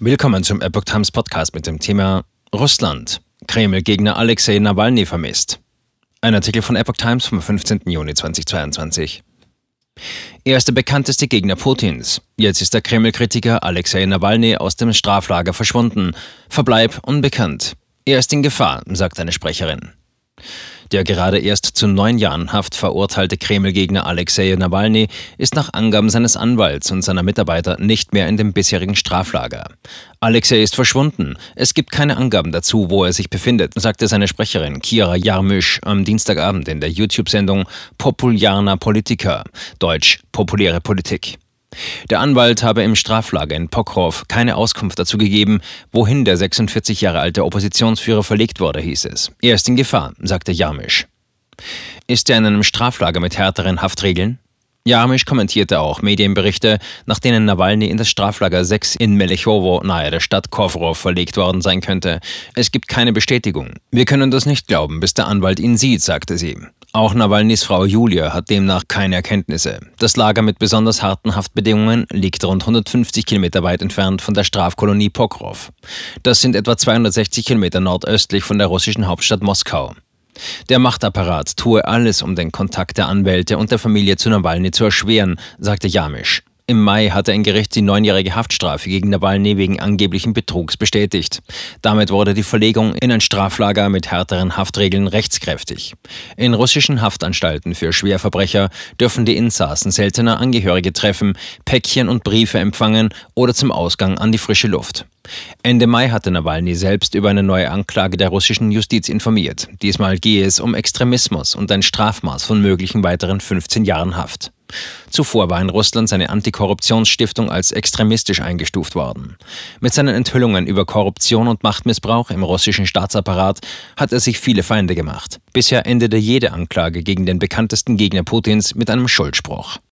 Willkommen zum Epoch Times Podcast mit dem Thema Russland. Kreml-Gegner Alexei Nawalny vermisst. Ein Artikel von Epoch Times vom 15. Juni 2022. Er ist der bekannteste Gegner Putins. Jetzt ist der Kreml-Kritiker Alexei Nawalny aus dem Straflager verschwunden. Verbleib unbekannt. Er ist in Gefahr, sagt eine Sprecherin. Der gerade erst zu neun Jahren Haft verurteilte Kreml-Gegner Alexei Nawalny ist nach Angaben seines Anwalts und seiner Mitarbeiter nicht mehr in dem bisherigen Straflager. Alexei ist verschwunden. Es gibt keine Angaben dazu, wo er sich befindet, sagte seine Sprecherin Kira Jarmisch am Dienstagabend in der YouTube-Sendung Popularna Politika, deutsch populäre Politik. Der Anwalt habe im Straflager in Pokrov keine Auskunft dazu gegeben, wohin der 46 Jahre alte Oppositionsführer verlegt wurde, hieß es. Er ist in Gefahr, sagte Jarmisch. Ist er in einem Straflager mit härteren Haftregeln? Jarmisch kommentierte auch Medienberichte, nach denen Nawalny in das Straflager 6 in Melechowo nahe der Stadt Kovrov verlegt worden sein könnte. Es gibt keine Bestätigung. Wir können das nicht glauben, bis der Anwalt ihn sieht, sagte sie. Auch Nawalnys Frau Julia hat demnach keine Erkenntnisse. Das Lager mit besonders harten Haftbedingungen liegt rund 150 Kilometer weit entfernt von der Strafkolonie Pokrov. Das sind etwa 260 Kilometer nordöstlich von der russischen Hauptstadt Moskau. Der Machtapparat tue alles, um den Kontakt der Anwälte und der Familie zu Nawalny zu erschweren, sagte Jamisch. Im Mai hatte ein Gericht die neunjährige Haftstrafe gegen Nawalny wegen angeblichen Betrugs bestätigt. Damit wurde die Verlegung in ein Straflager mit härteren Haftregeln rechtskräftig. In russischen Haftanstalten für Schwerverbrecher dürfen die Insassen seltener Angehörige treffen, Päckchen und Briefe empfangen oder zum Ausgang an die frische Luft. Ende Mai hatte Nawalny selbst über eine neue Anklage der russischen Justiz informiert. Diesmal gehe es um Extremismus und ein Strafmaß von möglichen weiteren 15 Jahren Haft. Zuvor war in Russland seine Antikorruptionsstiftung als extremistisch eingestuft worden. Mit seinen Enthüllungen über Korruption und Machtmissbrauch im russischen Staatsapparat hat er sich viele Feinde gemacht. Bisher endete jede Anklage gegen den bekanntesten Gegner Putins mit einem Schuldspruch.